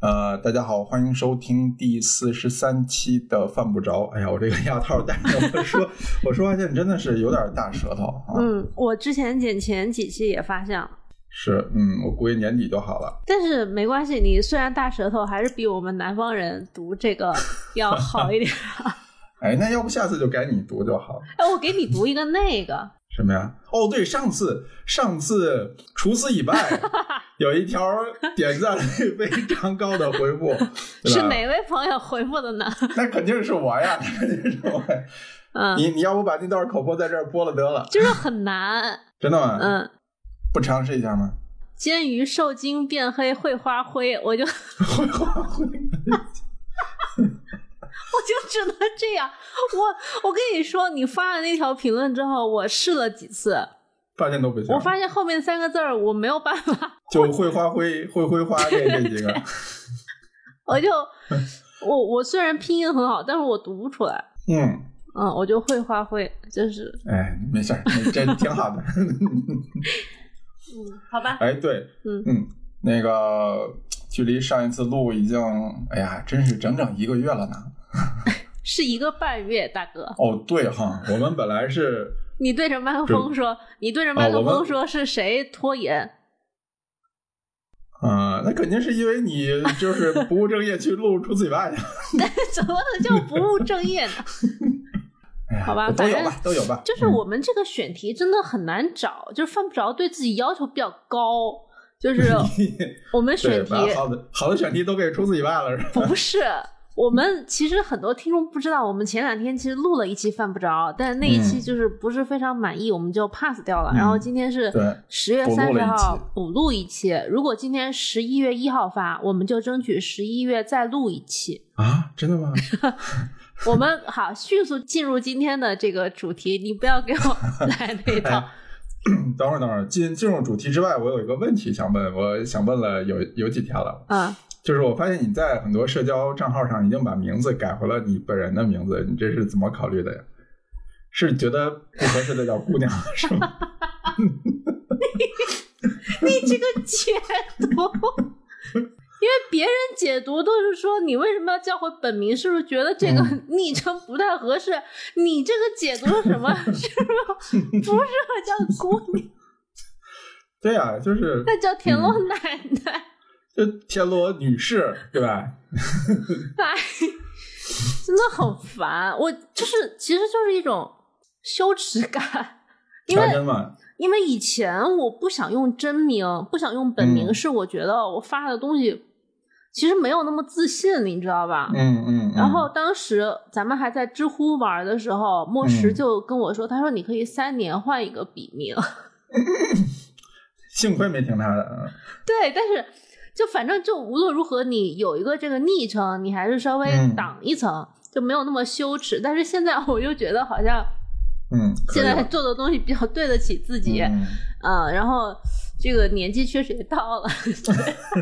呃，大家好，欢迎收听第四十三期的《犯不着》。哎呀，我这个牙套戴着，我说我说话现在真的是有点大舌头啊。嗯，我之前剪前几期也发现了，是，嗯，我估计年底就好了。但是没关系，你虽然大舌头，还是比我们南方人读这个要好一点。哎，那要不下次就改你读就好了。哎，我给你读一个那个。什么呀？哦，对，上次上次除此以外，有一条点赞率非常高的回复，是哪位朋友回复的呢？那肯定是我呀，那肯定是我。嗯，你你要不把那段口播在这儿播了得了？就是很难，真的吗？嗯，不尝试一下吗？煎鱼受精变黑会花灰，我就会花灰。我 就只能这样，我我跟你说，你发了那条评论之后，我试了几次，发现都不行。我发现后面三个字儿我没有办法，就会花灰会挥花 这这几个，我就我我虽然拼音很好，但是我读不出来。嗯嗯，我就会花灰，就是哎，没事儿，这挺好的。嗯，好吧。哎，对，嗯嗯，那个距离上一次录已经，哎呀，真是整整一个月了呢。是一个半月，大哥。哦，对哈，我们本来是。你对着麦克风说，你对着麦克风说是谁拖延？啊，那肯定是因为你就是不务正业去录出自己外的。怎么能叫不务正业呢？好吧，都有吧，都有吧。就是我们这个选题真的很难找，就是犯不着对自己要求比较高。就是我们选题好的好的选题都给出自己外了，是吧？不是。我们其实很多听众不知道，我们前两天其实录了一期犯不着，但是那一期就是不是非常满意，我们就 pass 掉了。然后今天是十月三十号补录一期，如果今天十一月一号发，我们就争取十一月再录一期啊！真的吗？我们好迅速进入今天的这个主题，你不要给我 来那套。等会儿，等会儿，进进入主题之外，我有一个问题想问，我想问了有有几天了啊。就是我发现你在很多社交账号上已经把名字改回了你本人的名字，你这是怎么考虑的呀？是觉得不合适的叫姑娘是吗？你这个解读，因为别人解读都是说你为什么要叫回本名？是不是觉得这个昵称不太合适？你这个解读是什么？是不是不适合叫姑娘？对呀，就是那叫田螺奶奶。天罗女士，对吧？哎，真的很烦。我就是，其实就是一种羞耻感，因为因为以前我不想用真名，不想用本名，是我觉得我发的东西其实没有那么自信，你知道吧？嗯嗯。然后当时咱们还在知乎玩的时候，莫石就跟我说，他说你可以三年换一个笔名。幸亏没听他的。对，但是。就反正就无论如何，你有一个这个昵称，你还是稍微挡一层，就没有那么羞耻。但是现在我又觉得好像，嗯，现在做的东西比较对得起自己，嗯，然后这个年纪确实也到了，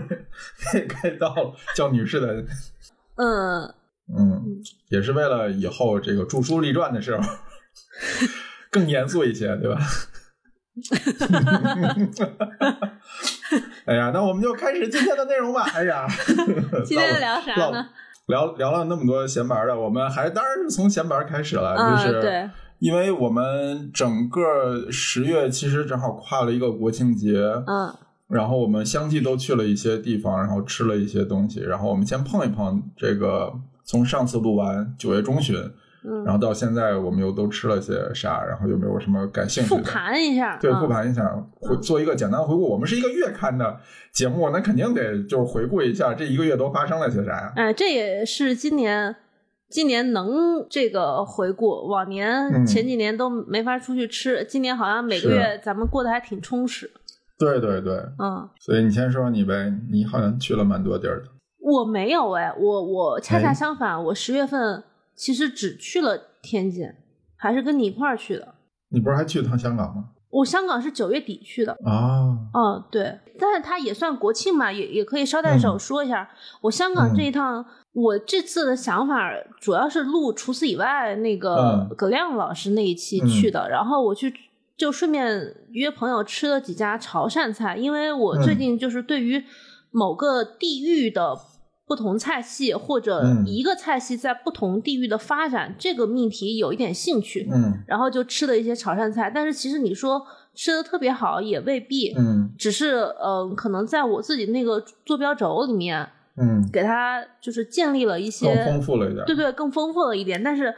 该到了，叫女士的，嗯嗯，也是为了以后这个著书立传的时候更严肃一些，对吧？哎呀，那我们就开始今天的内容吧。哎呀，今天聊啥呢？聊聊了那么多闲白的，我们还当然是从闲白开始了。就是对，因为我们整个十月其实正好跨了一个国庆节，嗯，然后我们相继都去了一些地方，然后吃了一些东西，然后我们先碰一碰这个，从上次录完九月中旬。然后到现在，我们又都吃了些啥？然后有没有什么感兴趣的？复盘一下，对，复盘一下，回做一个简单回顾。我们是一个月刊的节目，那肯定得就是回顾一下这一个月都发生了些啥呀？哎，这也是今年今年能这个回顾，往年前几年都没法出去吃，今年好像每个月咱们过得还挺充实。对对对，嗯。所以你先说说你呗，你好像去了蛮多地儿的。我没有哎，我我恰恰相反，我十月份。其实只去了天津，还是跟你一块儿去的。你不是还去了趟香港吗？我香港是九月底去的啊。嗯，对，但是它也算国庆嘛，也也可以捎带手说一下。我香港这一趟，我这次的想法主要是录除此以外那个葛亮老师那一期去的，然后我去就顺便约朋友吃了几家潮汕菜，因为我最近就是对于某个地域的。不同菜系或者一个菜系在不同地域的发展，这个命题有一点兴趣，嗯，然后就吃了一些潮汕菜。但是其实你说吃的特别好也未必，嗯，只是呃，可能在我自己那个坐标轴里面，嗯，给它就是建立了一些更丰富了一点，对对，更丰富了一点，但是。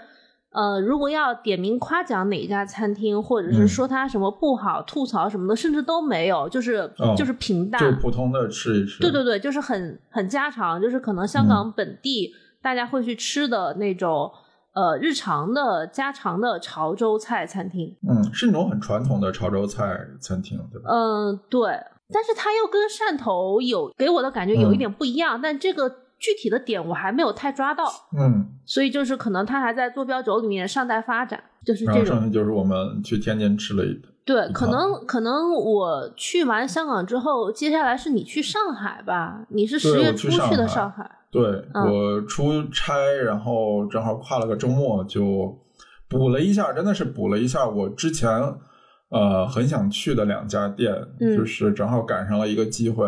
呃，如果要点名夸奖哪一家餐厅，或者是说它什么不好、吐槽什么的，甚至都没有，就是就是平淡，就普通的吃一吃。对对对，就是很很家常，就是可能香港本地大家会去吃的那种呃日常的家常的潮州菜餐厅。嗯，是那种很传统的潮州菜餐厅，对吧？嗯，对，但是它又跟汕头有给我的感觉有一点不一样，但这个。具体的点我还没有太抓到，嗯，所以就是可能它还在坐标轴里面尚待发展，就是这种。剩下就是我们去天津吃了一顿对，可能可能我去完香港之后，接下来是你去上海吧？你是十月初去的上海？对，我出差，然后正好跨了个周末，就补了一下，真的是补了一下我之前呃很想去的两家店，就是正好赶上了一个机会。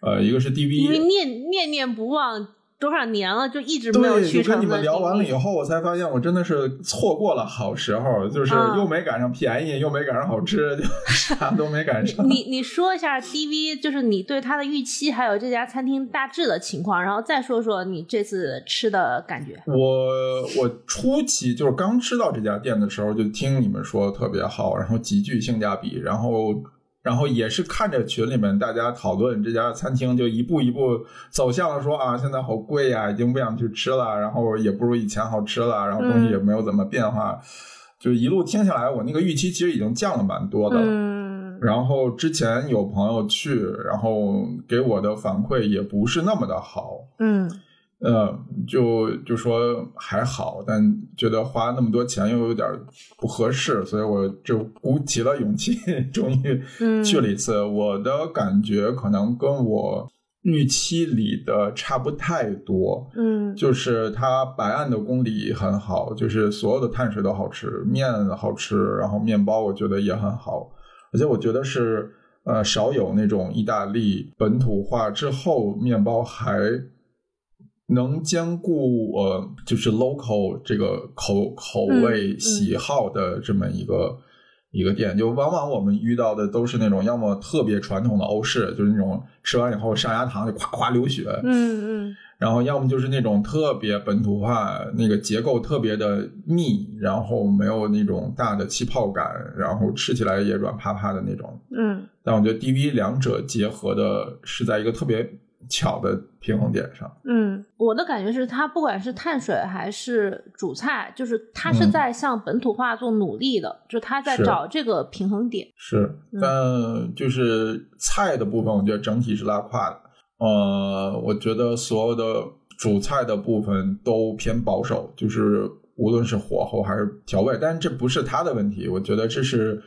呃，一个是 DV，因为念念念不忘多少年了，就一直没有去成。跟你们聊完了以后，我才发现我真的是错过了好时候，就是又没赶上便宜，又没赶上好吃，就 啥都没赶上。你你说一下 DV，就是你对它的预期，还有这家餐厅大致的情况，然后再说说你这次吃的感觉。我我初期就是刚吃到这家店的时候，就听你们说特别好，然后极具性价比，然后。然后也是看着群里面大家讨论这家餐厅，就一步一步走向了说啊，现在好贵呀，已经不想去吃了。然后也不如以前好吃了，然后东西也没有怎么变化，就一路听下来，我那个预期其实已经降了蛮多的。嗯。然后之前有朋友去，然后给我的反馈也不是那么的好。嗯。呃，就就说还好，但觉得花那么多钱又有点不合适，所以我就鼓起了勇气，终于去了一次。我的感觉可能跟我预期里的差不太多，嗯，就是它白案的功底很好，就是所有的碳水都好吃，面好吃，然后面包我觉得也很好，而且我觉得是呃少有那种意大利本土化之后面包还。能兼顾呃，就是 local 这个口口味喜好的这么一个一个店，就往往我们遇到的都是那种要么特别传统的欧式，就是那种吃完以后上牙膛就夸夸流血，嗯嗯，然后要么就是那种特别本土化，那个结构特别的密，然后没有那种大的气泡感，然后吃起来也软趴趴的那种，嗯，但我觉得 DV 两者结合的是在一个特别。巧的平衡点上，嗯，我的感觉是，它不管是碳水还是主菜，就是它是在向本土化做努力的，就它在找这个平衡点。是，但就是菜的部分，我觉得整体是拉胯的。呃，我觉得所有的主菜的部分都偏保守，就是无论是火候还是调味，但这不是他的问题，我觉得这是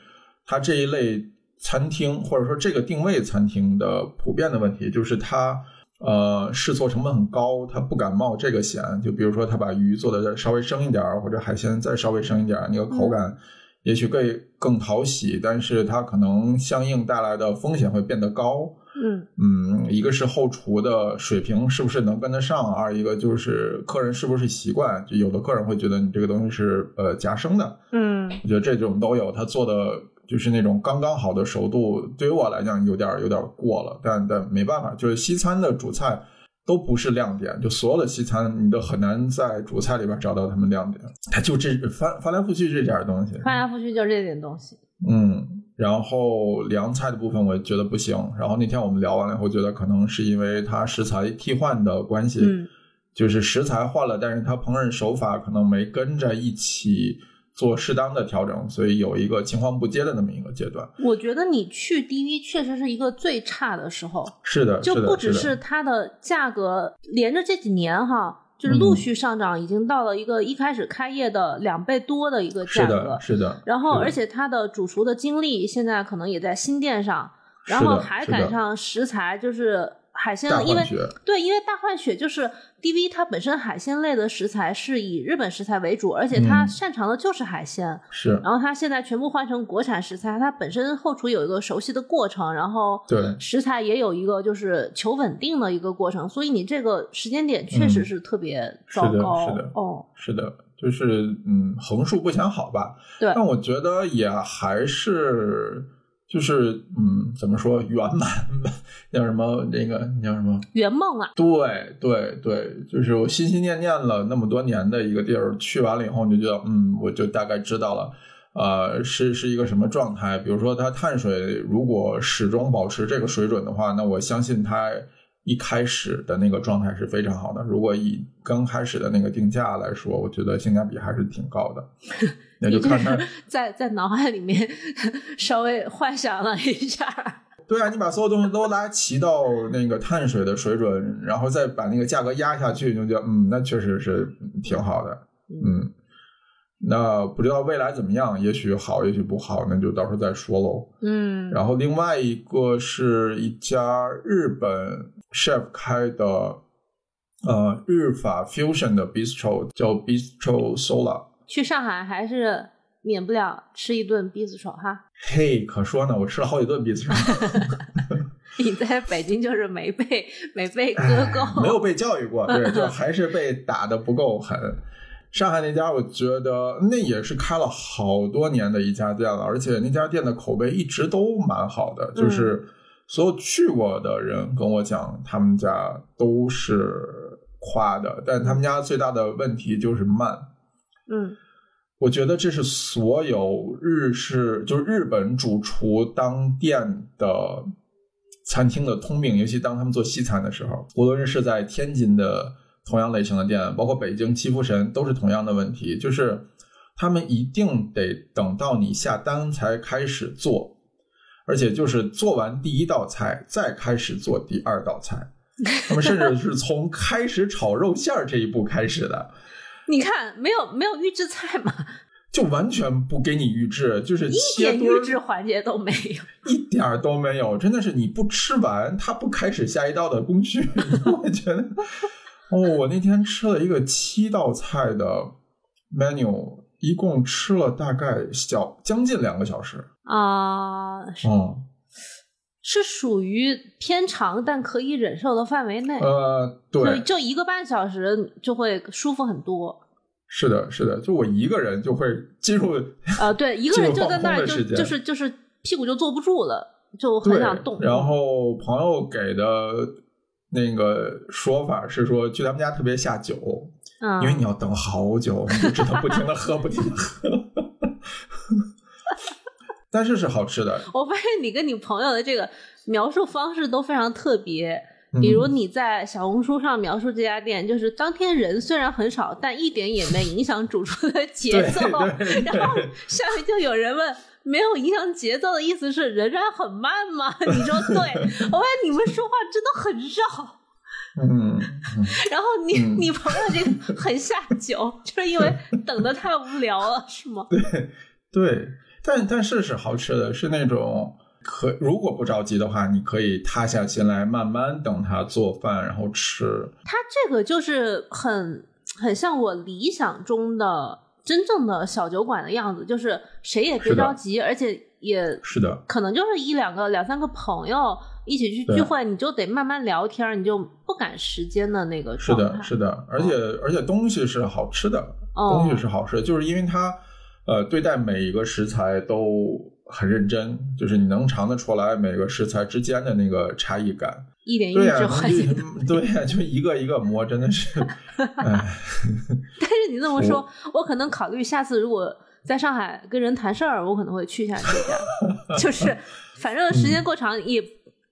他这一类餐厅或者说这个定位餐厅的普遍的问题，就是它。呃，试错成本很高，他不敢冒这个险。就比如说，他把鱼做的稍微生一点儿或者海鲜再稍微生一点儿那个口感也许更更讨喜，但是它可能相应带来的风险会变得高。嗯嗯，一个是后厨的水平是不是能跟得上，二一个就是客人是不是习惯。就有的客人会觉得你这个东西是呃夹生的。嗯，我觉得这种都有，他做的。就是那种刚刚好的熟度，对于我来讲有点有点过了，但但没办法，就是西餐的主菜都不是亮点，就所有的西餐你都很难在主菜里边找到他们亮点，它就这翻翻来覆去这点东西，翻来覆去就这点东西。嗯，然后凉菜的部分我觉得不行，然后那天我们聊完了以后，觉得可能是因为它食材替换的关系，就是食材换了，但是它烹饪手法可能没跟着一起。做适当的调整，所以有一个情况不接的那么一个阶段。我觉得你去 DV 确实是一个最差的时候。是的，就不只是它的价格，连着这几年哈，就是陆续上涨，已经到了一个一开始开业的两倍多的一个价格。是的，是的。然后，而且它的主厨的精力现在可能也在新店上，然后还赶上食材，就是海鲜，因为对，因为大换血就是 DV，它本身海鲜类的食材是以日本食材为主，而且它擅长的就是海鲜。是。然后它现在全部换成国产食材，它本身后厨有一个熟悉的过程，然后对食材也有一个就是求稳定的一个过程，所以你这个时间点确实是特别糟糕。是的，哦，是的，就是嗯，横竖不想好吧？对。但我觉得也还是。就是嗯，怎么说圆满？叫什么？那个叫什么？圆梦啊！对对对，就是我心心念念了那么多年的一个地儿，去完了以后，你就觉得嗯，我就大概知道了，呃，是是一个什么状态。比如说，它碳水如果始终保持这个水准的话，那我相信它一开始的那个状态是非常好的。如果以刚开始的那个定价来说，我觉得性价比还是挺高的。那就看他，在在脑海里面 稍微幻想了一下。对啊，你把所有东西都拉齐到那个碳水的水准，然后再把那个价格压下去，就觉得嗯，那确实是挺好的。嗯，那不知道未来怎么样，也许好，也许不好，那就到时候再说喽。嗯。然后另外一个是一家日本 chef 开的呃日法 fusion 的 bistro，叫 bistro sola。去上海还是免不了吃一顿 bistro 哈。嘿，可说呢，我吃了好几顿 bistro。你在北京就是没被没被割够，没有被教育过，对，就还是被打的不够狠。上海那家，我觉得那也是开了好多年的一家店了，而且那家店的口碑一直都蛮好的，就是所有去过的人跟我讲，他们家都是夸的，但他们家最大的问题就是慢。嗯，我觉得这是所有日式，就是日本主厨当店的餐厅的通病，尤其当他们做西餐的时候，无论是在天津的同样类型的店，包括北京七福神，都是同样的问题，就是他们一定得等到你下单才开始做，而且就是做完第一道菜再开始做第二道菜，他们甚至是从开始炒肉馅儿这一步开始的。你看，没有没有预制菜嘛？就完全不给你预制，就是一点预制环节都没有，一点都没有。真的是你不吃完，他不开始下一道的工序，我觉得。哦，我那天吃了一个七道菜的 menu，一共吃了大概小将近两个小时啊。嗯。是属于偏长但可以忍受的范围内。呃，对，就一个半小时就会舒服很多。是的，是的，就我一个人就会进入呃，对，一个人就在那儿就就是就是屁股就坐不住了，就很想动。然后朋友给的那个说法是说，去他们家特别下酒，因为你要等好久，你就只能不停的喝，不停的喝。但是是好吃的。我发现你跟你朋友的这个描述方式都非常特别。比如你在小红书上描述这家店，就是当天人虽然很少，但一点也没影响主厨的节奏。然后下面就有人问：没有影响节奏的意思是仍然很慢吗？你说对。我发现你们说话真的很绕。嗯。然后你你朋友这个很下酒，就是因为等的太无聊了，是吗？对对。但但是是好吃的，是那种可如果不着急的话，你可以塌下心来慢慢等他做饭，然后吃。他这个就是很很像我理想中的真正的小酒馆的样子，就是谁也别着急，而且也是的，可能就是一两个两三个朋友一起去聚会，你就得慢慢聊天，你就不赶时间的那个状态。是的，是的，而且而且东西是好吃的，东西是好吃，就是因为它。呃，对待每一个食材都很认真，就是你能尝得出来每个食材之间的那个差异感，一点一滴环节，对呀，就一个一个摸，真的是。但是你这么说，我可能考虑下次如果在上海跟人谈事儿，我可能会去一下这家，就是反正时间过长也，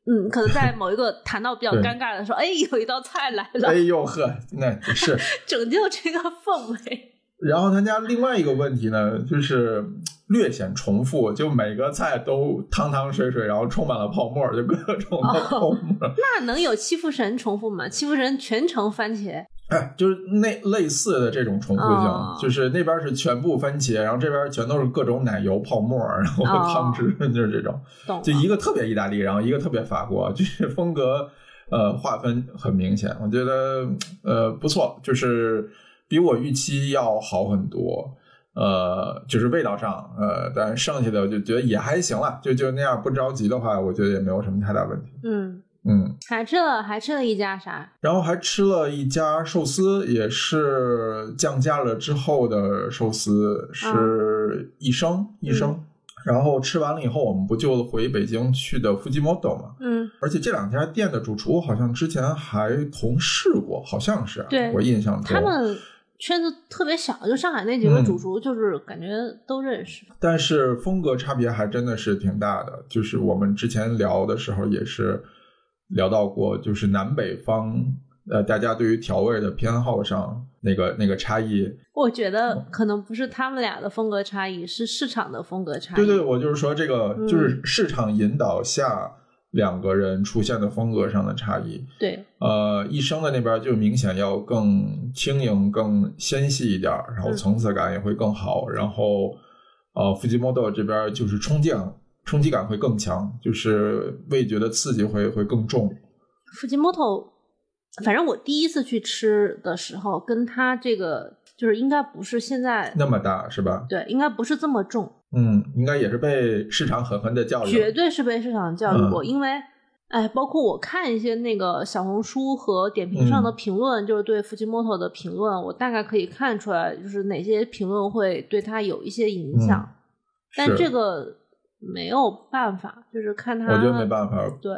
嗯，可能在某一个谈到比较尴尬的时候，哎，有一道菜来了，哎呦呵，那是拯救这个氛围。然后他家另外一个问题呢，就是略显重复，就每个菜都汤汤水水，然后充满了泡沫，就各种的泡沫。那能有欺负神重复吗？欺负神全程番茄？哎，就是那类似的这种重复性，就是那边是全部番茄，然后这边全都是各种奶油泡沫，然后汤汁，就是这种。就一个特别意大利，然后一个特别法国，就是风格。呃，划分很明显，我觉得呃不错，就是比我预期要好很多。呃，就是味道上，呃，但剩下的我就觉得也还行了，就就那样不着急的话，我觉得也没有什么太大问题。嗯嗯，还吃了还吃了一家啥？然后还吃了一家寿司，也是降价了之后的寿司，是一生一生。然后吃完了以后，我们不就回北京去的 Fujimoto 嘛？嗯，而且这两家店的主厨好像之前还同事过，好像是，对我印象中他们。圈子特别小，就上海那几个主厨，就是感觉都认识。但是风格差别还真的是挺大的。就是我们之前聊的时候也是聊到过，就是南北方呃，大家对于调味的偏好上那个那个差异。我觉得可能不是他们俩的风格差异，是市场的风格差异。对对，我就是说这个，就是市场引导下。两个人出现的风格上的差异，对，呃，一生的那边就明显要更轻盈、更纤细一点，然后层次感也会更好。然后，呃，Fujimoto 这边就是冲击、冲击感会更强，就是味觉的刺激会会更重。Fujimoto，反正我第一次去吃的时候，跟他这个就是应该不是现在那么大，是吧？对，应该不是这么重。嗯，应该也是被市场狠狠的教育，绝对是被市场教育过。因为，哎，包括我看一些那个小红书和点评上的评论，就是对 Fujimoto 的评论，我大概可以看出来，就是哪些评论会对他有一些影响。但这个没有办法，就是看他，我觉得没办法。对，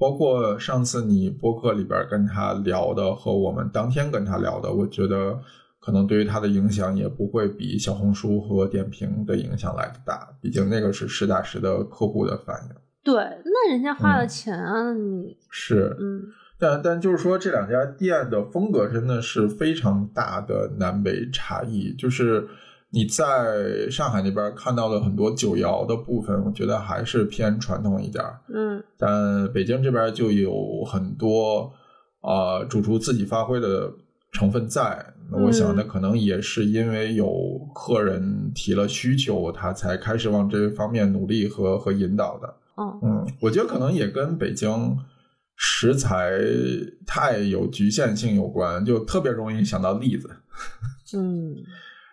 包括上次你播客里边跟他聊的和我们当天跟他聊的，我觉得。可能对于他的影响也不会比小红书和点评的影响来的大，毕竟那个是实打实的客户的反应。对，那人家花了钱啊，你是嗯，但但就是说这两家店的风格真的是非常大的南北差异。就是你在上海那边看到的很多九窑的部分，我觉得还是偏传统一点嗯，但北京这边就有很多啊主厨自己发挥的。成分在，那我想，那可能也是因为有客人提了需求，他才开始往这方面努力和和引导的。嗯嗯，我觉得可能也跟北京食材太有局限性有关，就特别容易想到栗子。嗯，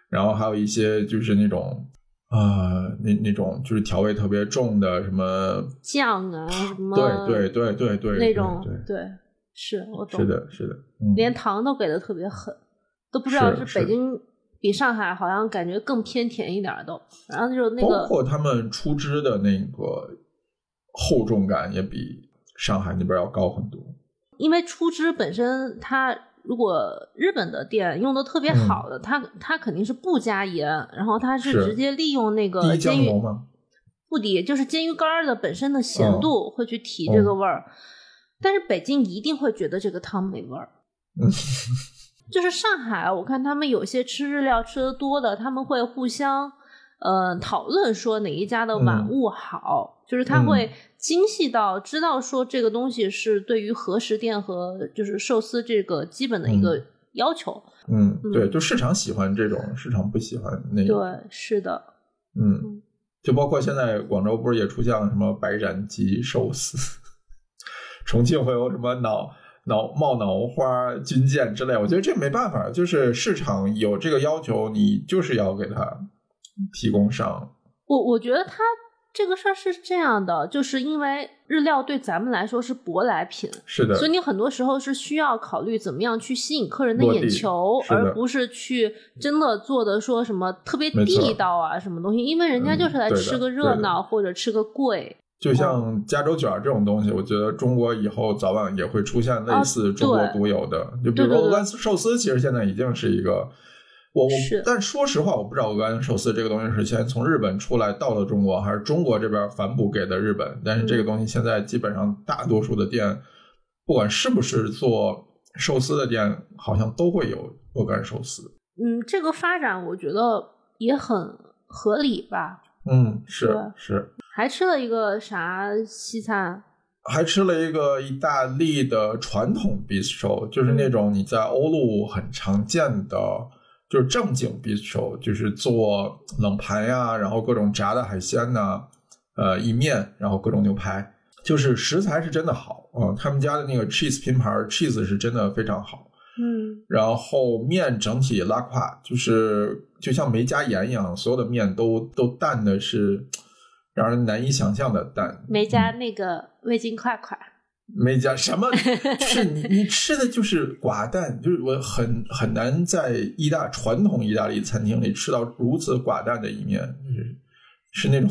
然后还有一些就是那种啊，那那种就是调味特别重的什么酱啊，什么对对对对对那种对。是我懂，是的，是的，连。糖都给的特别狠，都不知道是北京。比上海好像感觉更偏甜一点都，然后就是那个包括他们出汁的那个厚重感也比上海那边要高很多，因为出汁本身它如果日本的店用的特别好的，它它肯定是不加盐，然后它是直接利用那个煎鱼不滴，就是煎鱼干的本身的咸度会去提这个味儿。但是北京一定会觉得这个汤没味儿，就是上海，我看他们有些吃日料吃的多的，他们会互相呃讨论说哪一家的碗物好，就是他会精细到知道说这个东西是对于和食店和就是寿司这个基本的一个要求。嗯，对，就市场喜欢这种，市场不喜欢那个。对，是的。嗯，就包括现在广州不是也出现了什么白斩鸡寿司？重庆会有什么脑脑冒脑花军舰之类？我觉得这没办法，就是市场有这个要求，你就是要给他提供商。我我觉得他这个事儿是这样的，就是因为日料对咱们来说是舶来品，是的，所以你很多时候是需要考虑怎么样去吸引客人的眼球，而不是去真的做的说什么特别地道啊什么东西，因为人家就是来吃个热闹或者吃个贵。就像加州卷这种东西，我觉得中国以后早晚也会出现类似中国独有的。就比如说鹅肝寿司，其实现在已经是一个，我我，但说实话，我不知道鹅肝寿司这个东西是先从日本出来到了中国，还是中国这边反哺给的日本。但是这个东西现在基本上大多数的店，不管是不是做寿司的店，好像都会有鹅肝寿司。嗯，这个发展我觉得也很合理吧。嗯，是是。还吃了一个啥西餐？还吃了一个意大利的传统 bistro，就是那种你在欧陆很常见的，就是正经 bistro，就是做冷盘呀，然后各种炸的海鲜呐，呃，意面，然后各种牛排，就是食材是真的好啊，他们家的那个 cheese 拼盘 cheese 是真的非常好。嗯，然后面整体拉胯，就是就像没加盐一样，所有的面都都淡的是让人难以想象的淡。没加那个味精块块，没加什么，是你你吃的就是寡淡，就是我很很难在意大传统意大利餐厅里吃到如此寡淡的一面，就是是那种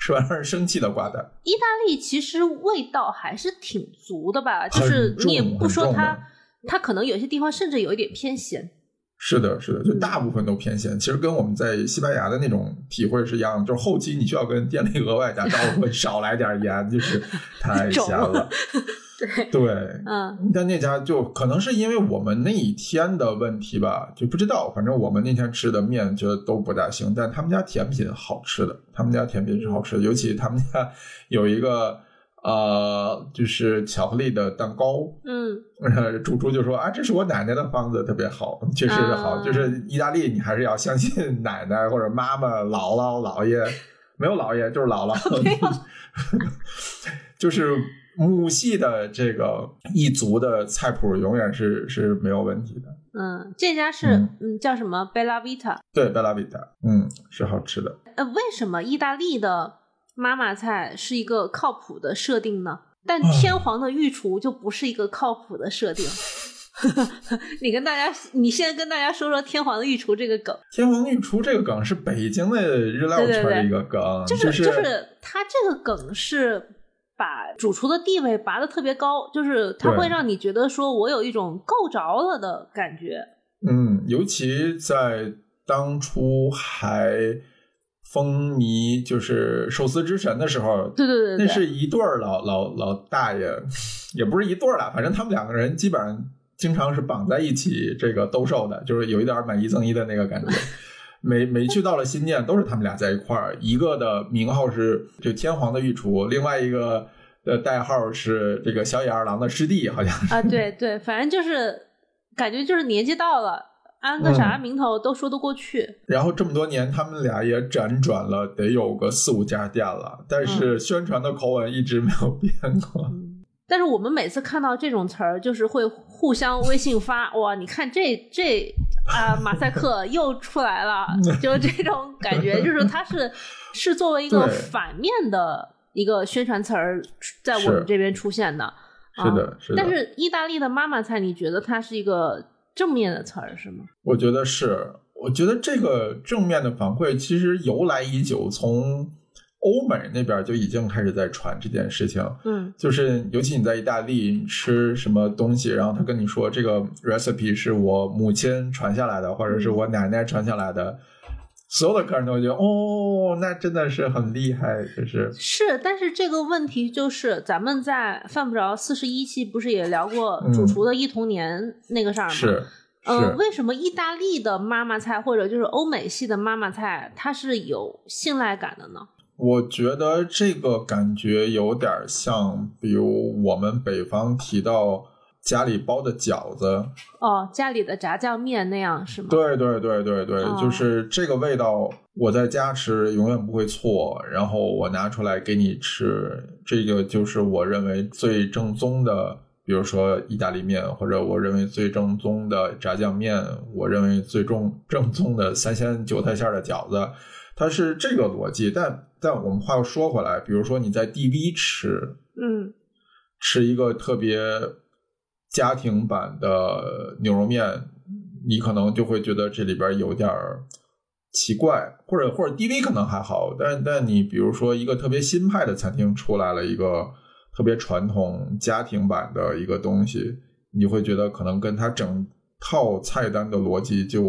吃完让人生气的寡淡。意大利其实味道还是挺足的吧，就是你也不说它。它可能有些地方甚至有一点偏咸，是的，是的，就大部分都偏咸。其实跟我们在西班牙的那种体会是一样的，就是后期你需要跟店里额外打招呼，少来点盐，就是 太咸了。对对，嗯。但那家就可能是因为我们那一天的问题吧，就不知道。反正我们那天吃的面觉得都不大行，但他们家甜品好吃的，他们家甜品是好吃的，尤其他们家有一个。呃，就是巧克力的蛋糕，嗯，主厨就说啊，这是我奶奶的方子，特别好，确实是好。就是意大利，你还是要相信 奶奶或者妈妈、姥姥、姥爷，没有姥爷就是姥 姥，就是母系的这个一族的菜谱永远是是没有问题的。嗯，这家是嗯叫什么贝拉维塔？对，贝拉维塔，嗯，是好吃的。呃，为什么意大利的？妈妈菜是一个靠谱的设定呢，但天皇的御厨就不是一个靠谱的设定。你跟大家，你现在跟大家说说天皇的御厨这个梗。天皇御厨这个梗是北京的日料圈的一个梗，就是就是他这个梗是把主厨的地位拔的特别高，就是他会让你觉得说我有一种够着了的感觉。嗯，尤其在当初还。风靡就是寿司之神的时候，对对对，那是一对儿老老老大爷，也不是一对儿了，反正他们两个人基本上经常是绑在一起这个兜售的，就是有一点买一赠一的那个感觉。每每去到了新店，都是他们俩在一块儿，一个的名号是就天皇的御厨，另外一个的代号是这个小野二郎的师弟，好像啊，对对，反正就是感觉就是年纪到了。安个啥名头都说得过去。然后这么多年，他们俩也辗转了，得有个四五家店了，但是宣传的口吻一直没有变过。但是我们每次看到这种词儿，就是会互相微信发，哇，你看这这啊，马赛克 又出来了，就这种感觉，就是它是 是作为一个反面的一个宣传词儿，在我们这边出现的。是的，是的。但是意大利的妈妈菜，你觉得它是一个？正面的词儿是吗？我觉得是，我觉得这个正面的反馈其实由来已久，从欧美那边就已经开始在传这件事情。嗯，就是尤其你在意大利吃什么东西，然后他跟你说这个 recipe 是我母亲传下来的，或者是我奶奶传下来的。所有的客人都会觉得哦，那真的是很厉害，就是是。但是这个问题就是，咱们在犯不着四十一期不是也聊过主厨的一童年那个事儿吗？是，嗯，为什么意大利的妈妈菜或者就是欧美系的妈妈菜，它是有信赖感的呢？我觉得这个感觉有点像，比如我们北方提到。家里包的饺子哦，家里的炸酱面那样是吗？对对对对对，就是这个味道，我在家吃永远不会错。然后我拿出来给你吃，这个就是我认为最正宗的，比如说意大利面，或者我认为最正宗的炸酱面，我认为最正正宗的三鲜韭菜馅的饺子，它是这个逻辑。但但我们话又说回来，比如说你在 DV 吃，嗯，吃一个特别。家庭版的牛肉面，你可能就会觉得这里边有点儿奇怪，或者或者 DV 可能还好，但但你比如说一个特别新派的餐厅出来了一个特别传统家庭版的一个东西，你会觉得可能跟它整套菜单的逻辑就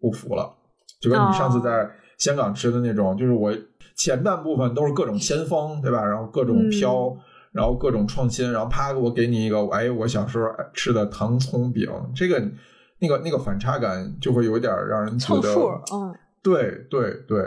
不符了，就跟你上次在香港吃的那种，就是我前半部分都是各种先锋，对吧？然后各种飘。然后各种创新，然后啪，我给你一个，哎，我小时候吃的糖葱饼，这个那个那个反差感就会有点让人觉得，嗯，对对对。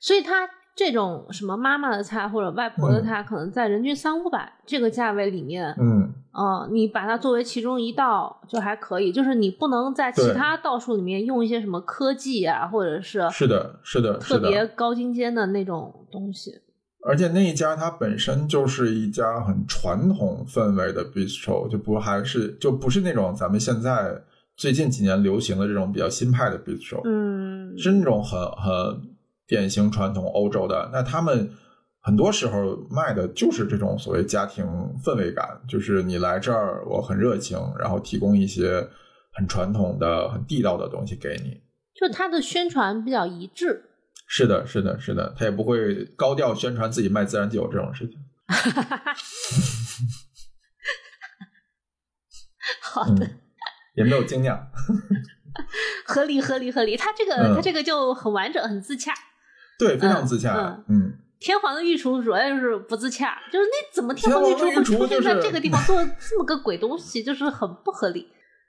所以它这种什么妈妈的菜或者外婆的菜，可能在人均三五百这个价位里面，嗯，嗯，你把它作为其中一道就还可以，就是你不能在其他道数里面用一些什么科技啊，或者是是的，是的，特别高精尖的那种东西。而且那一家它本身就是一家很传统氛围的 bistro，就不还是就不是那种咱们现在最近几年流行的这种比较新派的 bistro，嗯，是那种很很典型传统欧洲的。那他们很多时候卖的就是这种所谓家庭氛围感，就是你来这儿我很热情，然后提供一些很传统的、很地道的东西给你。就它的宣传比较一致。是的，是的，是的，他也不会高调宣传自己卖自然酒这种事情。好的，也没有惊讶，合理，合理，合理。他这个，他这个就很完整，很自洽。对，非常自洽。嗯，天皇的御厨主要就是不自洽，就是那怎么天皇御厨会出现在这个地方做这么个鬼东西，就是很不合理。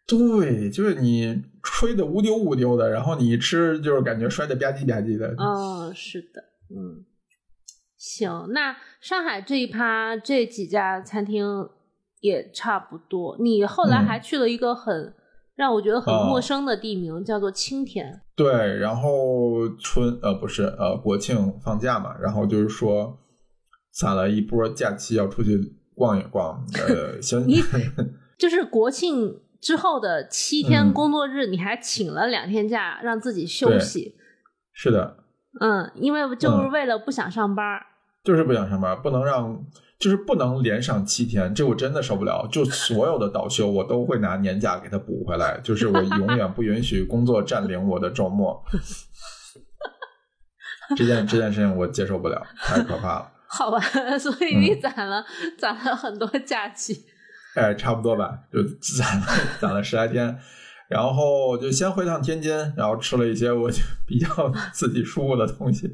对，就是你吹的乌丢乌丢的，然后你一吃就是感觉摔的吧唧吧唧的。嗯，是的，嗯，行，那上海这一趴这几家餐厅也差不多。你后来还去了一个很让我觉得很陌生的地名，叫做青田。对，然后春呃不是呃国庆放假嘛，然后就是说攒了一波假期要出去逛一逛。呃，行，你 就是国庆。之后的七天工作日，你还请了两天假，让自己休息。是的，嗯，因为就是为了不想上班，就是不想上班，不能让，就是不能连上七天，这我真的受不了。就所有的倒休，我都会拿年假给他补回来，就是我永远不允许工作占领我的周末。这件这件事情我接受不了，太可怕了。好吧，所以你攒了攒了很多假期。哎，差不多吧，就攒了攒了十来天，然后就先回趟天津，然后吃了一些我就比较自己舒服的东西，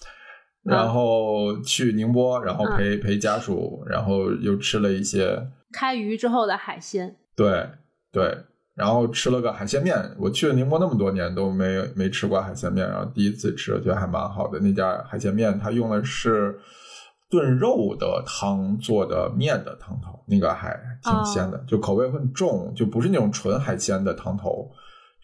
然后去宁波，然后陪陪家属，然后又吃了一些开渔之后的海鲜。对对，然后吃了个海鲜面。我去了宁波那么多年都没没吃过海鲜面，然后第一次吃，觉得还蛮好的。那家海鲜面，它用的是。炖肉的汤做的面的汤头，那个还挺鲜的，就口味会重，就不是那种纯海鲜的汤头，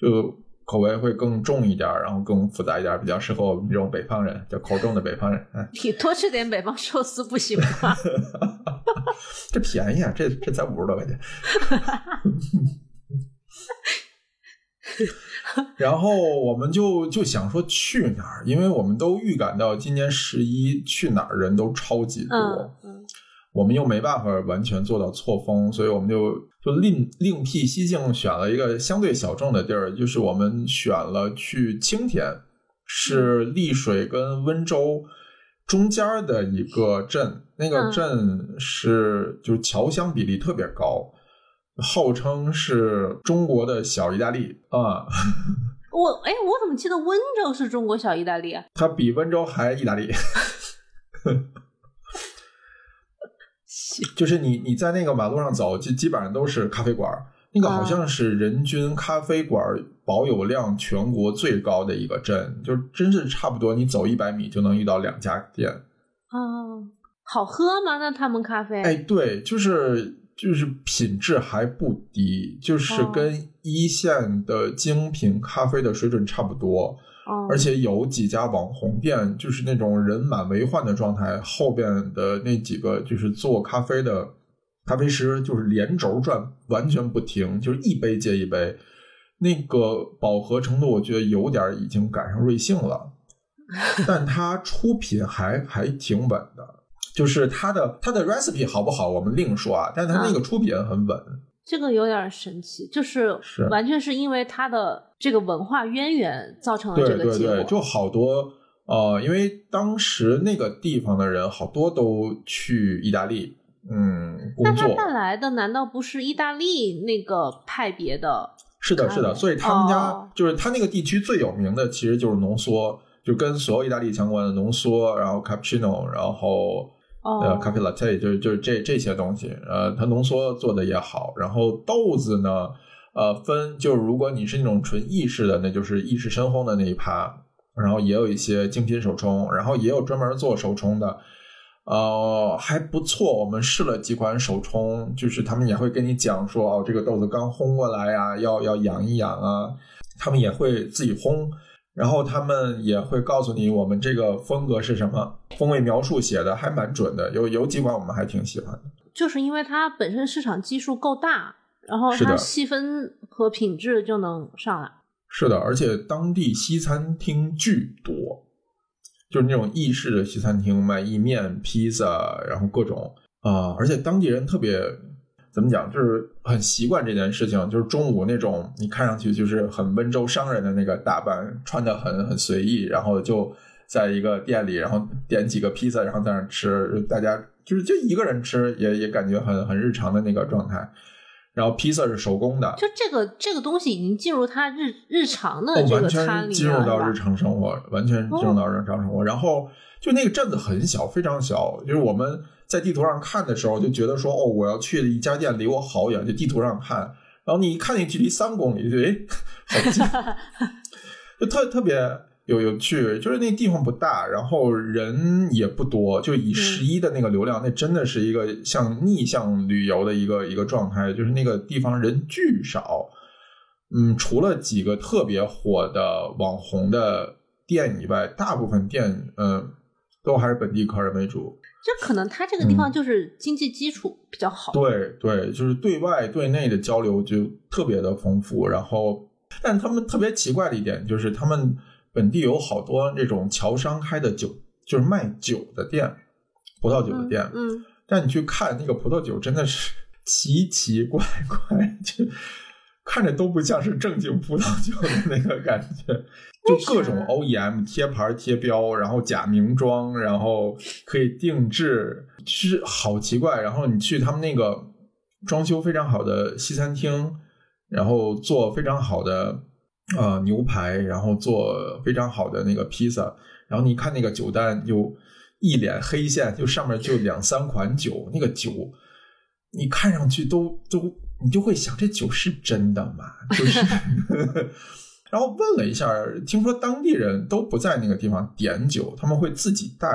就口味会更重一点，然后更复杂一点，比较适合我们这种北方人，就口重的北方人。你多吃点北方寿司不行吗？这便宜啊，这这才五十多块钱。然后我们就就想说去哪儿，因为我们都预感到今年十一去哪儿人都超级多，嗯我们又没办法完全做到错峰，所以我们就就另另辟蹊径，选了一个相对小众的地儿，就是我们选了去青田，是丽水跟温州中间的一个镇，那个镇是就是侨乡比例特别高。号称是中国的小意大利啊！我哎，我怎么记得温州是中国小意大利啊？它比温州还意大利。就是你你在那个马路上走，基基本上都是咖啡馆。那个好像是人均咖啡馆保有量全国最高的一个镇，就真是差不多，你走一百米就能遇到两家店。哦，好喝吗？那他们咖啡？哎，对，就是。就是品质还不低，就是跟一线的精品咖啡的水准差不多，而且有几家网红店，就是那种人满为患的状态，后边的那几个就是做咖啡的咖啡师，就是连轴转，完全不停，就是一杯接一杯，那个饱和程度，我觉得有点已经赶上瑞幸了，但它出品还还挺稳的。就是它的它的 recipe 好不好，我们另说啊。但是它那个出品很稳，这个有点神奇，就是完全是因为它的这个文化渊源造成了这个结果。对对对，就好多呃，因为当时那个地方的人好多都去意大利，嗯，工作。那他带来的难道不是意大利那个派别的？是的，是的。所以他们家就是他那个地区最有名的，其实就是浓缩，就跟所有意大利相关的浓缩，然后 cappuccino，然后。呃，咖啡 latte 就是就是这这些东西，呃，它浓缩做的也好。然后豆子呢，呃，分就是如果你是那种纯意式的，那就是意式深烘的那一趴。然后也有一些精品手冲，然后也有专门做手冲的，呃，还不错。我们试了几款手冲，就是他们也会跟你讲说，哦，这个豆子刚烘过来呀，要要养一养啊。他们也会自己烘，然后他们也会告诉你我们这个风格是什么。风味描述写的还蛮准的，有有几款我们还挺喜欢的。就是因为它本身市场基数够大，然后它细分和品质就能上来。是的，而且当地西餐厅巨多，就是那种意式的西餐厅，卖意面、披萨，然后各种啊，而且当地人特别怎么讲，就是很习惯这件事情，就是中午那种你看上去就是很温州商人的那个打扮，穿的很很随意，然后就在一个店里，然后点几个披萨，然后在那吃，大家就是就一个人吃，也也感觉很很日常的那个状态。然后披萨是手工的，就这个这个东西已经进入他日日常的这个餐里进入到日常生活，完全进入到日常生活。然后就那个镇子很小，非常小，就是我们在地图上看的时候就觉得说，哦，我要去的一家店离我好远，就地图上看，然后你一看那距离三公里，就哎，好近，就特特别。有有趣，就是那地方不大，然后人也不多，就以十一的那个流量，那真的是一个像逆向旅游的一个一个状态，就是那个地方人巨少，嗯，除了几个特别火的网红的店以外，大部分店嗯都还是本地客人为主。这可能他这个地方就是经济基础比较好。对对，就是对外对内的交流就特别的丰富，然后但他们特别奇怪的一点就是他们。本地有好多这种侨商开的酒，就是卖酒的店，葡萄酒的店。嗯，但你去看那个葡萄酒，真的是 奇奇怪怪，就看着都不像是正经葡萄酒的那个感觉。就各种 OEM 贴牌贴标，然后假名装，然后可以定制，是好奇怪。然后你去他们那个装修非常好的西餐厅，然后做非常好的。呃，牛排，然后做非常好的那个披萨，然后你看那个酒单，就一脸黑线，就上面就两三款酒，那个酒你看上去都都，你就会想这酒是真的吗？就是，然后问了一下，听说当地人都不在那个地方点酒，他们会自己带，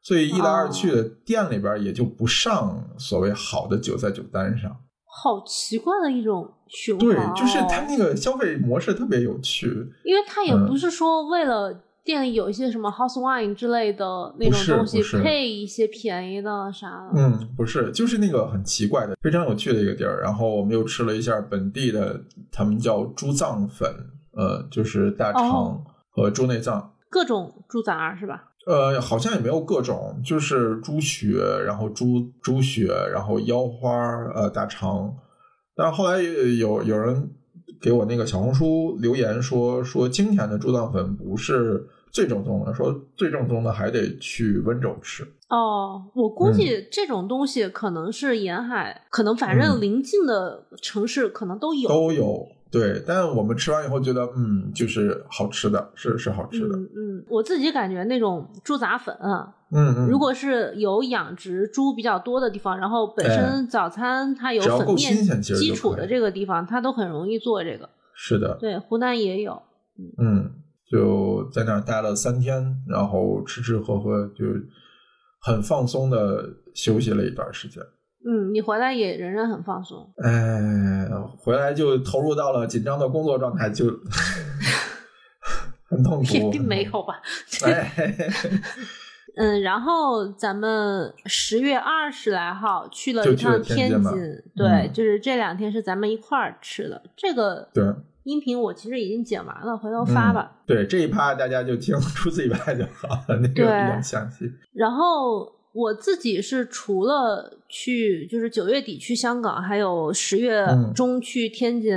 所以一来二去的店里边也就不上所谓好的酒在酒单上。好奇怪的一种循环，对，就是他那个消费模式特别有趣，因为他也不是说为了店里有一些什么 house wine 之类的那种东西配一些便宜的啥的，嗯，不是，就是那个很奇怪的、非常有趣的一个地儿。然后我们又吃了一下本地的，他们叫猪脏粉，呃，就是大肠和猪内脏，各种猪杂是吧？呃，好像也没有各种，就是猪血，然后猪猪血，然后腰花，呃，大肠。但后来有有人给我那个小红书留言说，说今天的猪脏粉不是最正宗的，说最正宗的还得去温州吃。哦，我估计这种东西可能是沿海，可能反正临近的城市可能都有，都有。对，但我们吃完以后觉得，嗯，就是好吃的，是是好吃的。嗯，我自己感觉那种猪杂粉，嗯嗯，如果是有养殖猪比较多的地方，然后本身早餐它有粉面基础的这个地方，它都很容易做这个。是的，对，湖南也有。嗯，就在那儿待了三天，然后吃吃喝喝，就很放松的休息了一段时间。嗯，你回来也仍然很放松。哎，回来就投入到了紧张的工作状态，就 很痛苦。并没有吧？嗯，然后咱们十月二十来号去了一趟天津，对，就是这两天是咱们一块儿吃的。这个对音频我其实已经剪完了，回头发吧。对这一趴大家就听除此以外就好了，那个比较详细。然后。我自己是除了去，就是九月底去香港，还有十月中去天津，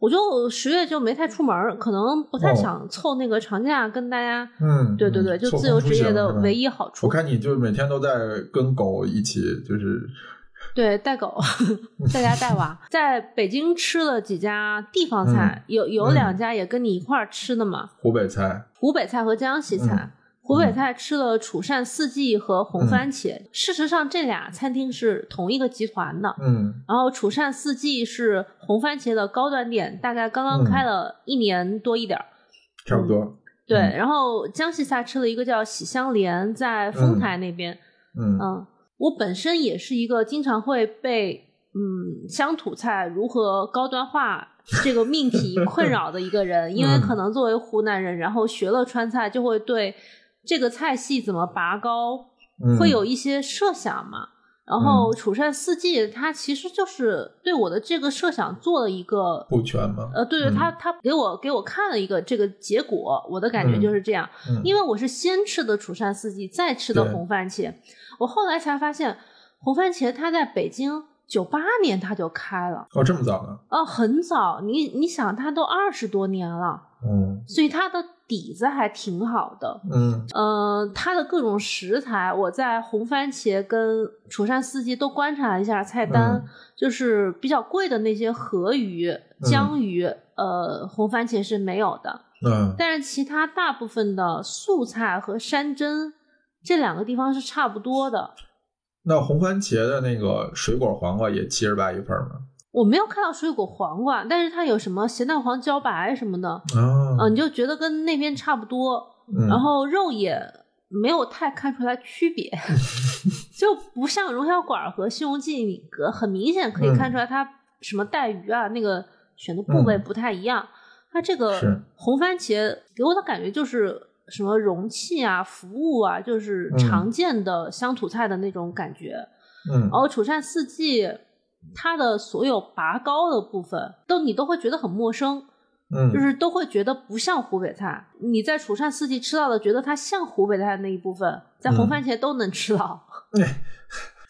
我就十月就没太出门，可能不太想凑那个长假跟大家。嗯，对对对，就自由职业的唯一好处。我看你就每天都在跟狗一起，就是对带狗，在家带娃，在北京吃了几家地方菜，有有两家也跟你一块儿吃的嘛，湖北菜、湖北菜和江西菜。湖北菜吃了楚汕四季和红番茄，事实上这俩餐厅是同一个集团的。嗯，然后楚汕四季是红番茄的高端店，大概刚刚开了一年多一点儿，差不多。对，然后江西菜吃了一个叫喜香莲，在丰台那边。嗯嗯，我本身也是一个经常会被嗯乡土菜如何高端化这个命题困扰的一个人，因为可能作为湖南人，然后学了川菜，就会对。这个菜系怎么拔高，会有一些设想嘛。然后楚善四季，它其实就是对我的这个设想做了一个补全吗？呃，对对，他他给我给我看了一个这个结果，我的感觉就是这样。因为我是先吃的楚善四季，再吃的红番茄，我后来才发现红番茄它在北京九八年它就开了，哦，这么早呢？哦，很早。你你想，它都二十多年了，嗯，所以它的。底子还挺好的，嗯，呃，它的各种食材，我在红番茄跟楚山四季都观察了一下菜单，就是比较贵的那些河鱼、江鱼，呃，红番茄是没有的，嗯，但是其他大部分的素菜和山珍这两个地方是差不多的。那红番茄的那个水果黄瓜也七十八一份吗？我没有看到水果黄瓜，但是它有什么咸蛋黄茭白什么的，啊，你就觉得跟那边差不多，然后肉也没有太看出来区别，就不像荣小馆和西荣记，你很明显可以看出来它什么带鱼啊，那个选的部位不太一样。它这个红番茄给我的感觉就是什么容器啊、服务啊，就是常见的乡土菜的那种感觉。嗯，然后楚善四季。它的所有拔高的部分，都你都会觉得很陌生，嗯，就是都会觉得不像湖北菜。你在楚善四季吃到的，觉得它像湖北菜的那一部分，在红番茄都能吃到。对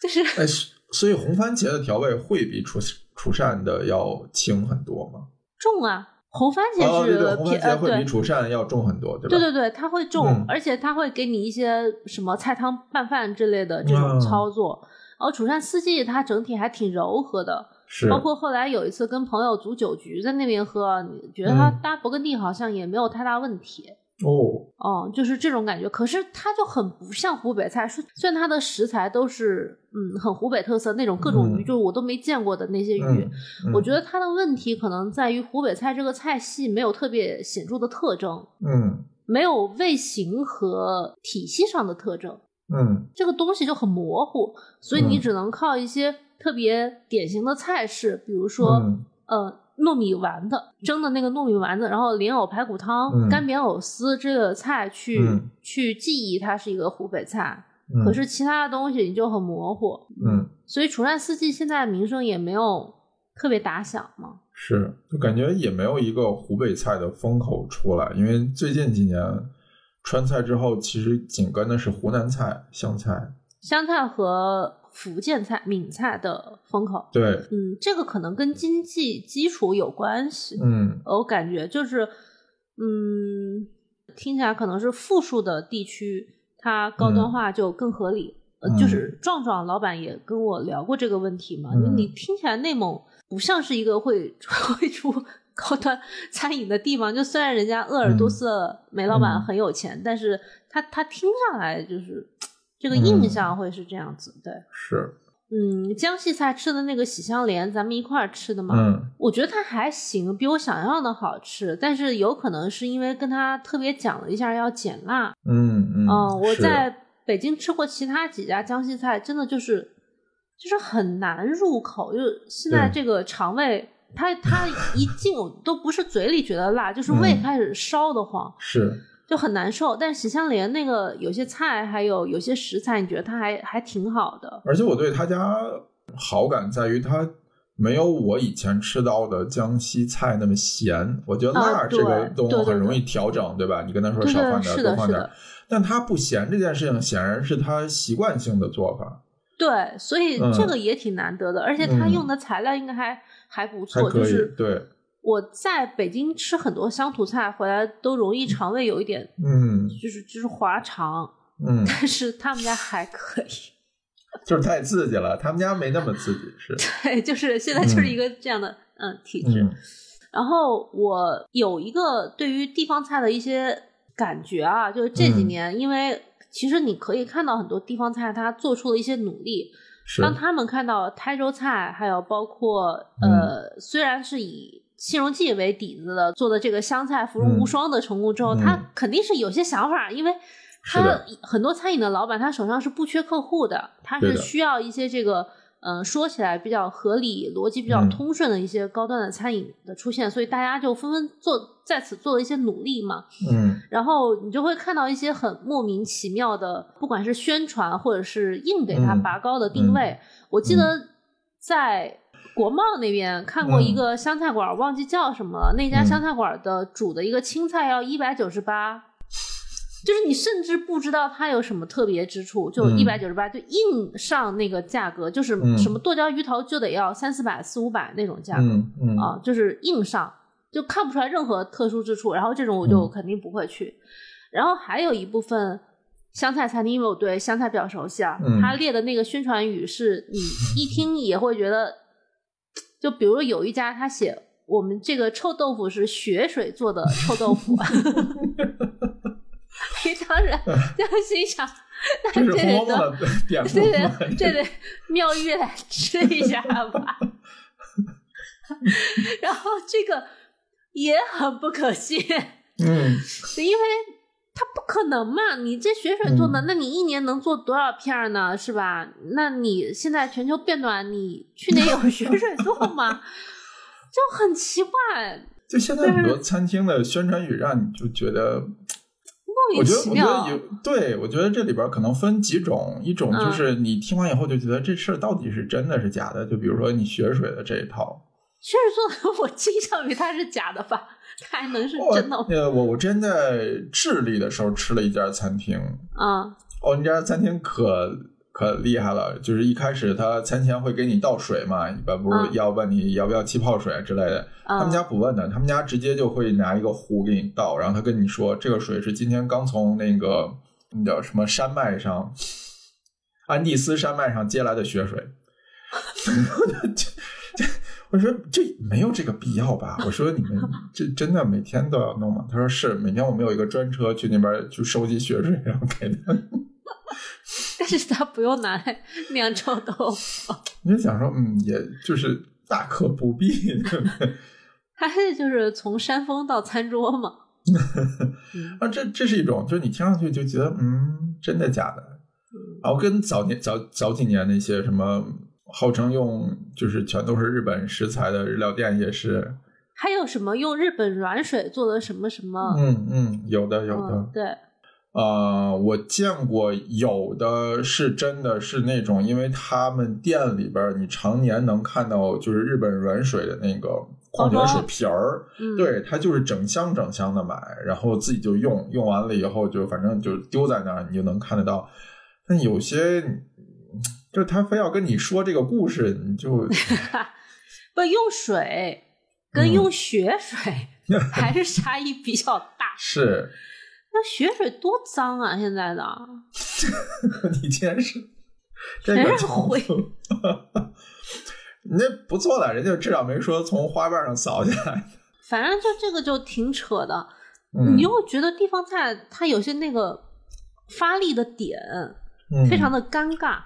就是，哎，所以红番茄的调味会比楚楚善的要轻很多吗？重啊，红番茄是红番茄会比楚善要重很多，对吧？对对对，它会重，而且它会给你一些什么菜汤拌饭之类的这种操作。然后楚山四季它整体还挺柔和的，是包括后来有一次跟朋友组酒局在那边喝，你觉得它搭勃艮第好像也没有太大问题哦哦，就是这种感觉。可是它就很不像湖北菜，虽然它的食材都是嗯很湖北特色那种各种鱼，就是我都没见过的那些鱼。我觉得它的问题可能在于湖北菜这个菜系没有特别显著的特征，嗯，没有味型和体系上的特征。嗯，这个东西就很模糊，所以你只能靠一些特别典型的菜式，比如说呃糯米丸子蒸的那个糯米丸子，然后莲藕排骨汤、干煸藕丝这个菜去去记忆它是一个湖北菜。可是其他的东西你就很模糊。嗯，所以楚善四季现在名声也没有特别打响嘛。是，就感觉也没有一个湖北菜的风口出来，因为最近几年。川菜之后，其实紧跟的是湖南菜、湘菜、湘菜和福建菜、闽菜的风口。对，嗯，这个可能跟经济基础有关系。嗯，我感觉就是，嗯，听起来可能是富庶的地区，它高端化就更合理。呃，就是壮壮老板也跟我聊过这个问题嘛。你听起来内蒙不像是一个会 会出。高端餐饮的地方，就虽然人家鄂尔多斯煤老板很有钱，但是他他听上来就是 这个印象会是这样子，对，是，嗯，江西菜吃的那个喜香莲，咱们一块儿吃的嘛，嗯，我觉得它还行，比我想象的好吃，但是有可能是因为跟他特别讲了一下要减辣，嗯嗯，我在北京吃过其他几家江西菜，真的就是就是很难入口，就现在这个肠胃。他他一进都不是嘴里觉得辣，就是胃开始烧得慌，是就很难受。但是喜香莲那个有些菜还有有些食材，你觉得它还还挺好的。而且我对他家好感在于它没有我以前吃到的江西菜那么咸。我觉得辣这个东西很容易调整，对吧？你跟他说少放点，多放点，但他不咸这件事情显然是他习惯性的做法。对，所以这个也挺难得的，而且他用的材料应该还。还不错，就是对。我在北京吃很多乡土菜回来，都容易肠胃有一点，嗯，就是就是滑肠，嗯。但是他们家还可以，就是太刺激了。他们家没那么刺激，是。对，就是现在就是一个这样的嗯体质。然后我有一个对于地方菜的一些感觉啊，就是这几年，因为其实你可以看到很多地方菜，它做出了一些努力。当他们看到台州菜，还有包括呃，虽然是以《新荣记》为底子的做的这个湘菜芙蓉无双的成功之后，他肯定是有些想法，因为他很多餐饮的老板，他手上是不缺客户的，他是需要一些这个嗯，说起来比较合理、逻辑比较通顺的一些高端的餐饮的出现，所以大家就纷纷做在此做了一些努力嘛。嗯，然后你就会看到一些很莫名其妙的，不管是宣传或者是硬给它拔高的定位。我记得在国贸那边看过一个湘菜馆，忘记叫什么了。那家湘菜馆的煮的一个青菜要一百九十八。就是你甚至不知道它有什么特别之处，就一百九十八就硬上那个价格，就是什么剁椒鱼头就得要三四百、四五百那种价格啊，就是硬上，就看不出来任何特殊之处。然后这种我就肯定不会去。然后还有一部分湘菜餐厅，因为我对湘菜比较熟悉啊，他列的那个宣传语是你一听也会觉得，就比如有一家他写我们这个臭豆腐是血水做的臭豆腐。平常人就心想，这是的典故，对对，这得妙玉来吃一下吧。然后这个也很不可信，嗯，因为它不可能嘛，你这血水做的，那你一年能做多少片呢？是吧？那你现在全球变暖，你去年有血水做吗？就很奇怪。就现在很多餐厅的宣传语，让你就觉得。我觉得，我觉得有对，我觉得这里边可能分几种，一种就是你听完以后就觉得这事儿到底是真的是假的，就比如说你血水的这一套，血水做的，我倾向于它是假的吧，它还能是真的？呃，我我之前在智利的时候吃了一家餐厅，啊，哦，那家餐厅可。可厉害了，就是一开始他餐前会给你倒水嘛，一般不是要问你要不要气泡水之类的。他们家不问的，他们家直接就会拿一个壶给你倒，然后他跟你说这个水是今天刚从那个那叫什么山脉上，安第斯山脉上接来的雪水。我说这没有这个必要吧？我说你们这真的每天都要弄吗？他说是，每天我们有一个专车去那边去收集雪水，然后给他。但是他不用拿来酿臭豆腐。你就想说，嗯，也就是大可不必，对不对？他就是从山峰到餐桌嘛。啊，这这是一种，就是你听上去就觉得，嗯，真的假的？然后跟早年早早几年那些什么号称用就是全都是日本食材的日料店也是。还有什么用日本软水做的什么什么？嗯嗯，有的有的，对。呃，我见过有的是真的是那种，因为他们店里边你常年能看到就是日本软水的那个矿泉水瓶儿，对，他就是整箱整箱的买，然后自己就用，用完了以后就反正就丢在那儿，你就能看得到。但有些就他非要跟你说这个故事，你就 不用水跟用血水 还是差异比较大，是。那血水多脏啊！现在的，你竟然是全是灰，你 那不错了，人家至少没说从花瓣上扫下来。反正就这个就挺扯的，你又觉得地方菜它有些那个发力的点非常的尴尬。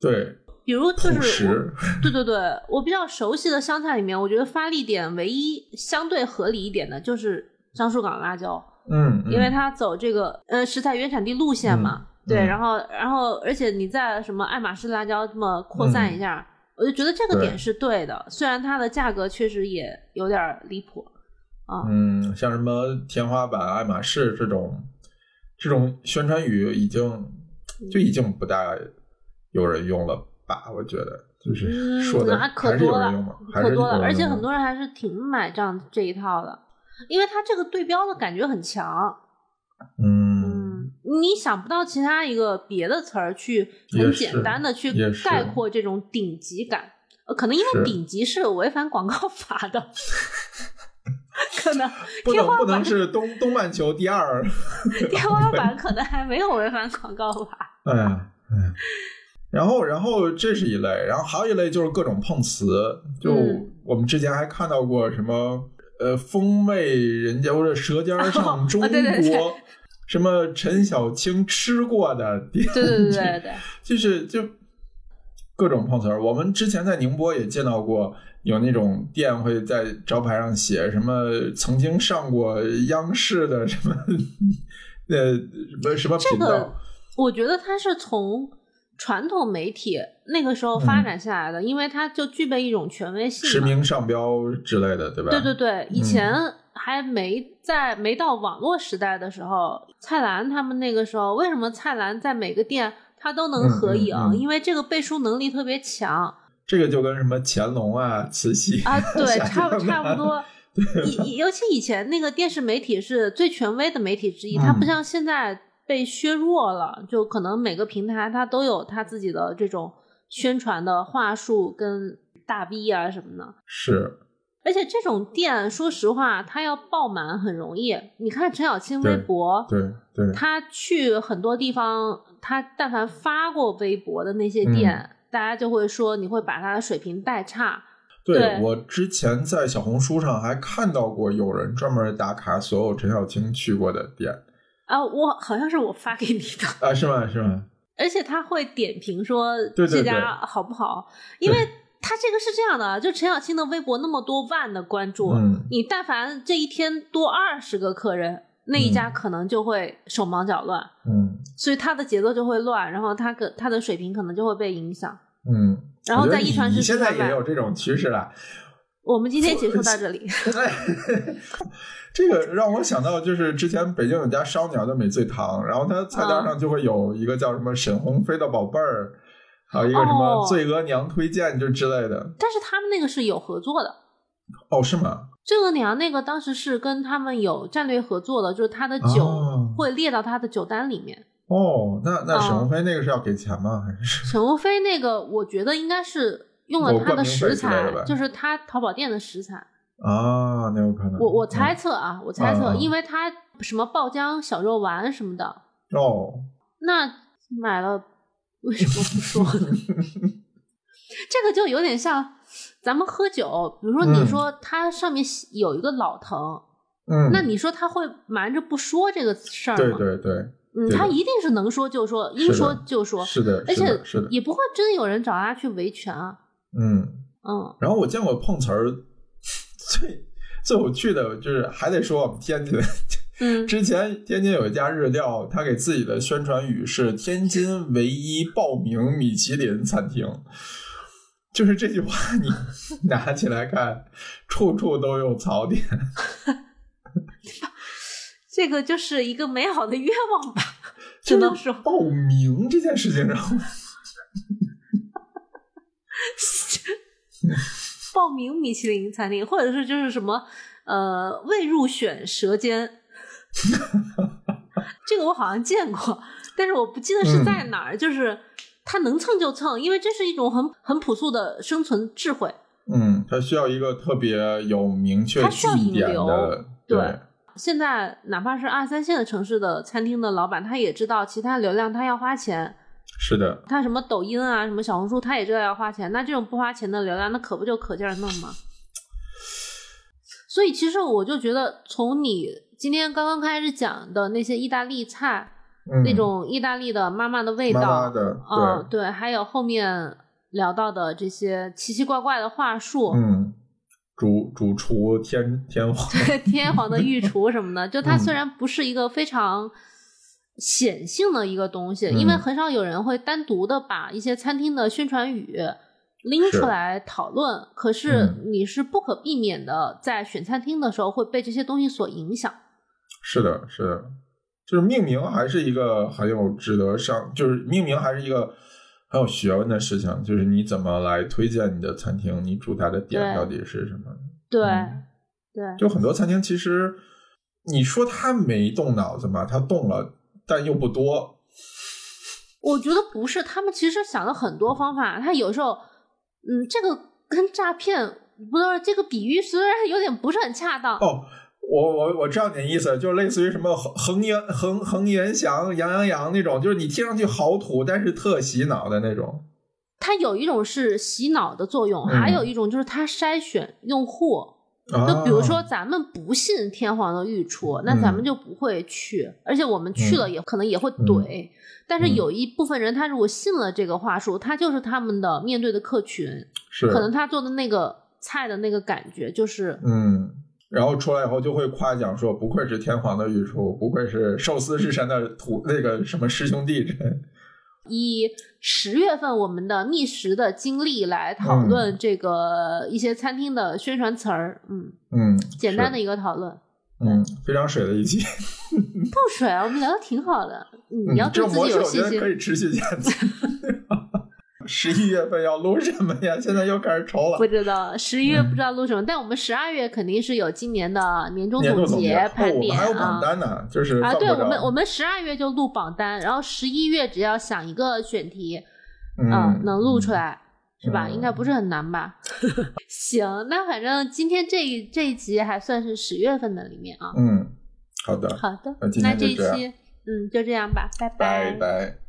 对，比如就是对对对，我比较熟悉的湘菜里面，我觉得发力点唯一相对合理一点的就是樟树港辣椒。嗯，因为它走这个呃食材原产地路线嘛，对，然后然后而且你在什么爱马仕辣椒这么扩散一下，我就觉得这个点是对的，虽然它的价格确实也有点离谱啊。嗯，像什么天花板、爱马仕这种这种宣传语，已经就已经不大有人用了吧？我觉得就是说的还可多了，可多了，而且很多人还是挺买这样这一套的。因为它这个对标的感觉很强，嗯，你想不到其他一个别的词儿去很简单的去概括这种顶级感，呃，可能因为顶级是违反广告法的，可能 不能不能是东东半球第二，天花板可能还没有违反广告法，哎呀，哎，然后然后这是一类，然后还有一类就是各种碰瓷，就我们之前还看到过什么。呃，风味人家或者《舌尖上 中国》，什么陈小青吃过的店，对对对对对，就是就各种碰瓷儿。我们之前在宁波也见到过，有那种店会在招牌上写什么曾经上过央视的什么 呃什么什么频道。我觉得他是从传统媒体那个时候发展下来的，因为它就具备一种权威性，实名上标之类的，对吧？对对对，以前还没在没到网络时代的时候，蔡澜他们那个时候，为什么蔡澜在每个店他都能合影？因为这个背书能力特别强。这个就跟什么乾隆啊、慈禧啊，对，差不差不多。以尤其以前那个电视媒体是最权威的媒体之一，它不像现在。被削弱了，就可能每个平台它都有它自己的这种宣传的话术跟大 V 啊什么的。是，而且这种店，说实话，它要爆满很容易。你看陈小青微博，对对，他去很多地方，他但凡发过微博的那些店，大家就会说你会把他的水平带差。对我之前在小红书上还看到过有人专门打卡所有陈小青去过的店。啊，我好像是我发给你的啊，是吗？是吗？而且他会点评说这家好不好，因为他这个是这样的，就陈小青的微博那么多万的关注，你但凡这一天多二十个客人，那一家可能就会手忙脚乱，嗯，所以他的节奏就会乱，然后他可他的水平可能就会被影响，嗯，然后在一传十，现在也有这种趋势了。我们今天结束到这里。这个让我想到，就是之前北京有家烧鸟叫美醉堂，然后它菜单上就会有一个叫什么沈鸿飞的宝贝儿，还有一个什么醉额娘推荐就之类的。但是他们那个是有合作的。哦，是吗？醉额娘那个当时是跟他们有战略合作的，就是他的酒会列到他的酒单里面。哦，那那沈鸿飞那个是要给钱吗？还是沈鸿飞那个？我觉得应该是用了他的食材，就是他淘宝店的食材。啊，那有可能。我我猜测啊，我猜测，因为他什么爆浆小肉丸什么的。哦。那买了为什么不说呢？这个就有点像咱们喝酒，比如说你说它上面有一个老藤，嗯，那你说他会瞒着不说这个事儿吗？对对对。嗯，他一定是能说就说，应说就说。是的，而且，也不会真有人找他去维权啊。嗯嗯。然后我见过碰瓷儿。最最有趣的就是还得说我们天津，嗯，之前天津有一家日料，他给自己的宣传语是“天津唯一报名米其林餐厅”，就是这句话你 拿起来看，处处都有槽点。这个就是一个美好的愿望吧，只能说报名这件事情上。报名米其林餐厅，或者是就是什么呃未入选舌尖，这个我好像见过，但是我不记得是在哪儿。就是他能蹭就蹭，因为这是一种很很朴素的生存智慧。嗯，它需要一个特别有明确据点的。对，现在哪怕是二三线的城市的餐厅的老板，他也知道其他流量他要花钱。是的，他什么抖音啊，什么小红书，他也知道要花钱。那这种不花钱的流量，那可不就可劲儿弄吗？所以其实我就觉得，从你今天刚刚开始讲的那些意大利菜，那种意大利的妈妈的味道，嗯，对，还有后面聊到的这些奇奇怪怪的话术，嗯，主主厨天天皇，天皇的御厨什么的，就它虽然不是一个非常。显性的一个东西，因为很少有人会单独的把一些餐厅的宣传语拎出来讨论。可是你是不可避免的，在选餐厅的时候会被这些东西所影响。是的，是的，就是命名还是一个很有值得上，就是命名还是一个很有学问的事情。就是你怎么来推荐你的餐厅，你主打的点到底是什么？对，对，就很多餐厅其实你说他没动脑子嘛，他动了。但又不多，我觉得不是，他们其实想了很多方法。他有时候，嗯，这个跟诈骗不是这个比喻，虽然有点不是很恰当。哦，我我我知道你的意思，就类似于什么恒恒源恒恒源祥杨洋洋那种，就是你听上去好土，但是特洗脑的那种。它有一种是洗脑的作用，还有一种就是它筛选用户。就比如说，咱们不信天皇的御厨，那咱们就不会去，而且我们去了也可能也会怼。但是有一部分人，他如果信了这个话术，他就是他们的面对的客群，是。可能他做的那个菜的那个感觉就是嗯，然后出来以后就会夸奖说，不愧是天皇的御厨，不愧是寿司之神的徒那个什么师兄弟。以十月份我们的觅食的经历来讨论这个一些餐厅的宣传词儿。嗯嗯，简单的一个讨论。嗯，非常水的一期。不水啊，我们聊的挺好的。你要对自己有信心，可以持续下去。十一月份要录什么呀？现在又开始愁了。不知道十一月不知道录什么，但我们十二月肯定是有今年的年终总结盘点啊。还有榜单呢，就是啊，对我们我们十二月就录榜单，然后十一月只要想一个选题，嗯，能录出来是吧？应该不是很难吧？行，那反正今天这一这一集还算是十月份的里面啊。嗯，好的，好的，那这一期嗯就这样吧，拜拜拜。